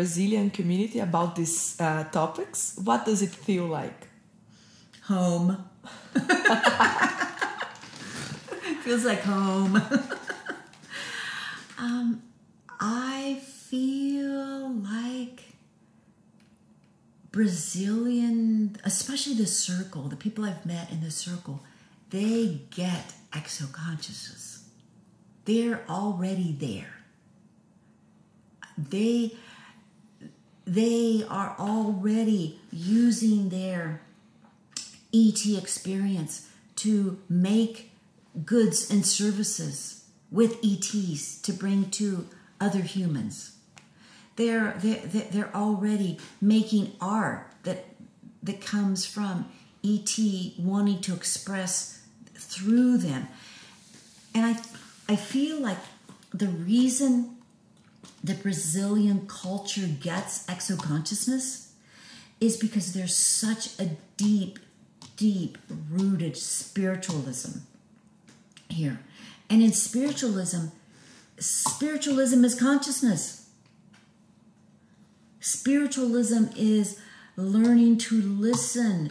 Brazilian community about these uh, topics, what does it feel like? Home. Feels like home. um, I feel like Brazilian, especially the circle, the people I've met in the circle, they get exoconsciousness. They're already there. They they are already using their ET experience to make goods and services with ETs to bring to other humans. They're, they're, they're already making art that, that comes from ET wanting to express through them. And I, I feel like the reason the Brazilian culture gets exoconsciousness is because there's such a deep, deep rooted spiritualism here. And in spiritualism, spiritualism is consciousness. Spiritualism is learning to listen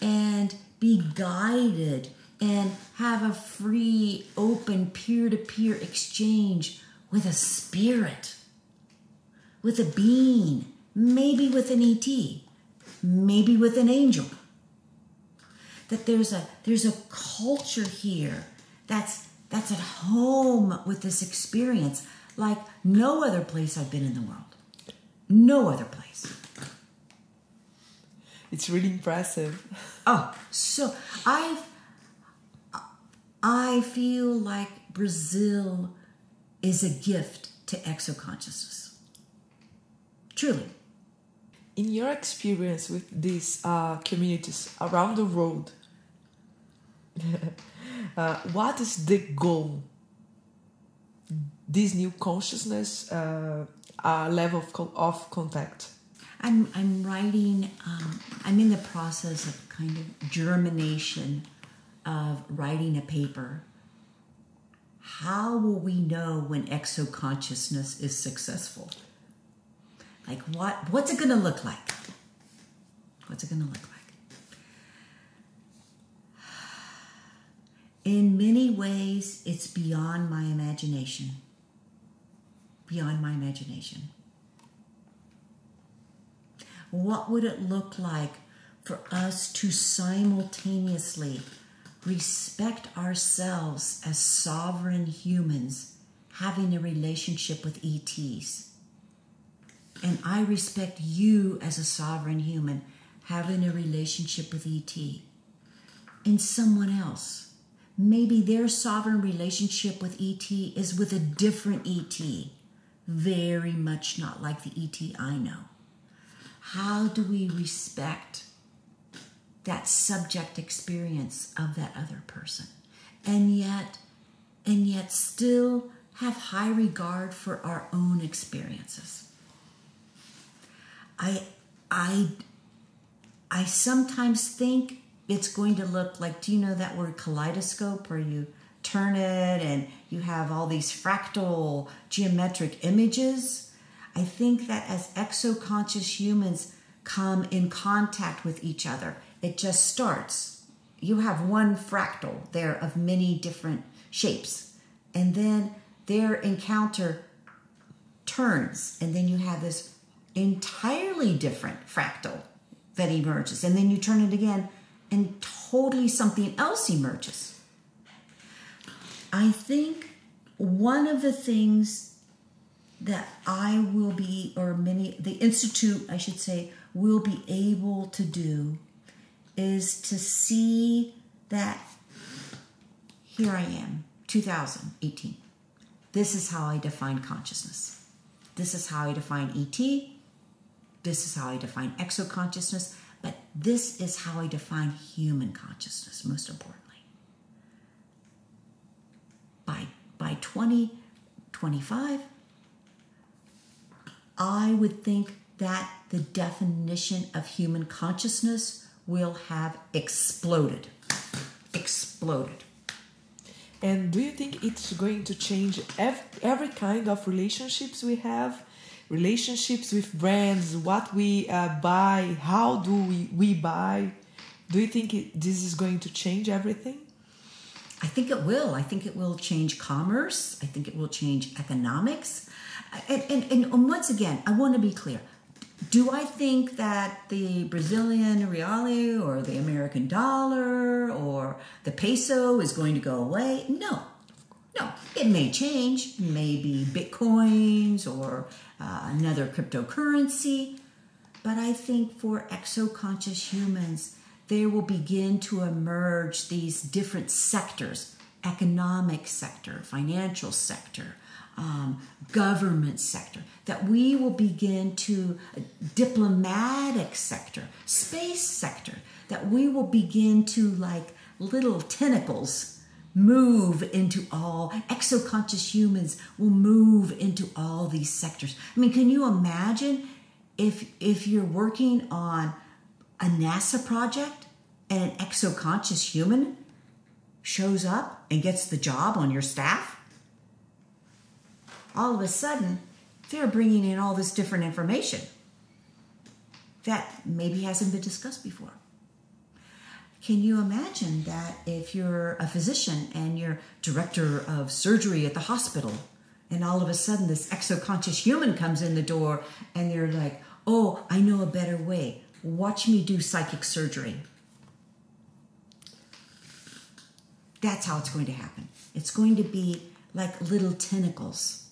and be guided and have a free, open, peer to peer exchange with a spirit, with a being, maybe with an ET, maybe with an angel. That there's a there's a culture here that's that's at home with this experience like no other place I've been in the world. No other place. It's really impressive. Oh, so I've I feel like Brazil is a gift to exoconsciousness. Truly. In your experience with these uh, communities around the world, uh, what is the goal? This new consciousness uh, uh, level of, co- of contact. I'm I'm writing. Um, I'm in the process of kind of germination of writing a paper. How will we know when exoconsciousness is successful? Like what? What's it going to look like? What's it going to look like? In many ways, it's beyond my imagination. Beyond my imagination. What would it look like for us to simultaneously respect ourselves as sovereign humans having a relationship with ETs? And I respect you as a sovereign human having a relationship with ET and someone else. Maybe their sovereign relationship with ET is with a different ET, very much not like the ET I know. How do we respect that subject experience of that other person? And yet, and yet still have high regard for our own experiences. I I I sometimes think it's going to look like do you know that word kaleidoscope where you turn it and you have all these fractal geometric images? I think that as exoconscious humans come in contact with each other, it just starts. You have one fractal there of many different shapes, and then their encounter turns, and then you have this entirely different fractal that emerges, and then you turn it again, and totally something else emerges. I think one of the things that I will be, or many, the Institute, I should say, will be able to do is to see that here I am, 2018. This is how I define consciousness. This is how I define ET. This is how I define exoconsciousness. But this is how I define human consciousness, most importantly. By, by 2025, I would think that the definition of human consciousness will have exploded. Exploded. And do you think it's going to change every, every kind of relationships we have? Relationships with brands, what we uh, buy, how do we, we buy. Do you think it, this is going to change everything? I think it will. I think it will change commerce. I think it will change economics. And, and, and once again, I want to be clear. Do I think that the Brazilian real or the American dollar or the peso is going to go away? No. No. It may change, maybe bitcoins or uh, another cryptocurrency. But I think for exoconscious humans, there will begin to emerge these different sectors economic sector, financial sector, um, government sector, that we will begin to, diplomatic sector, space sector, that we will begin to, like little tentacles, move into all, exoconscious humans will move into all these sectors. I mean, can you imagine if, if you're working on a NASA project and an exoconscious human shows up and gets the job on your staff, all of a sudden they're bringing in all this different information that maybe hasn't been discussed before. Can you imagine that if you're a physician and you're director of surgery at the hospital, and all of a sudden this exoconscious human comes in the door and they're like, oh, I know a better way. Watch me do psychic surgery. That's how it's going to happen. It's going to be like little tentacles.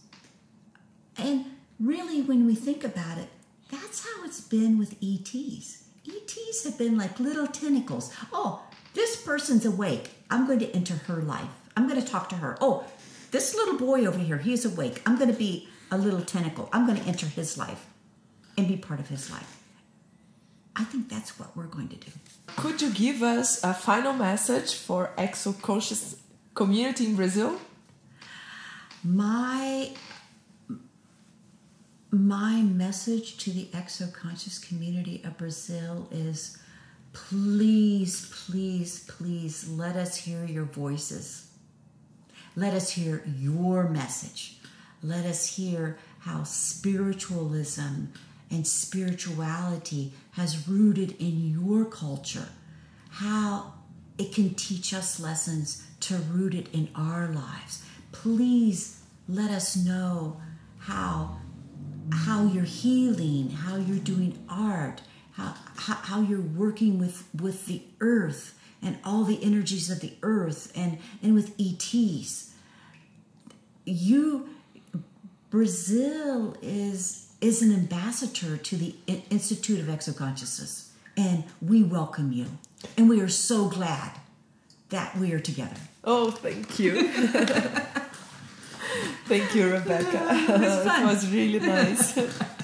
And really, when we think about it, that's how it's been with ETs. ETs have been like little tentacles. Oh, this person's awake. I'm going to enter her life. I'm going to talk to her. Oh, this little boy over here, he's awake. I'm going to be a little tentacle. I'm going to enter his life and be part of his life. I think that's what we're going to do. Could you give us a final message for exoconscious community in Brazil? My my message to the exoconscious community of Brazil is please, please, please let us hear your voices. Let us hear your message. Let us hear how spiritualism and spirituality has rooted in your culture, how it can teach us lessons to root it in our lives. Please let us know how how you're healing, how you're doing art, how, how, you're working with, with the earth and all the energies of the earth and, and with ETs. You, Brazil is is an ambassador to the Institute of Exoconsciousness, and we welcome you. And we are so glad that we are together. Oh, thank you. thank you, Rebecca. it was, it was really nice.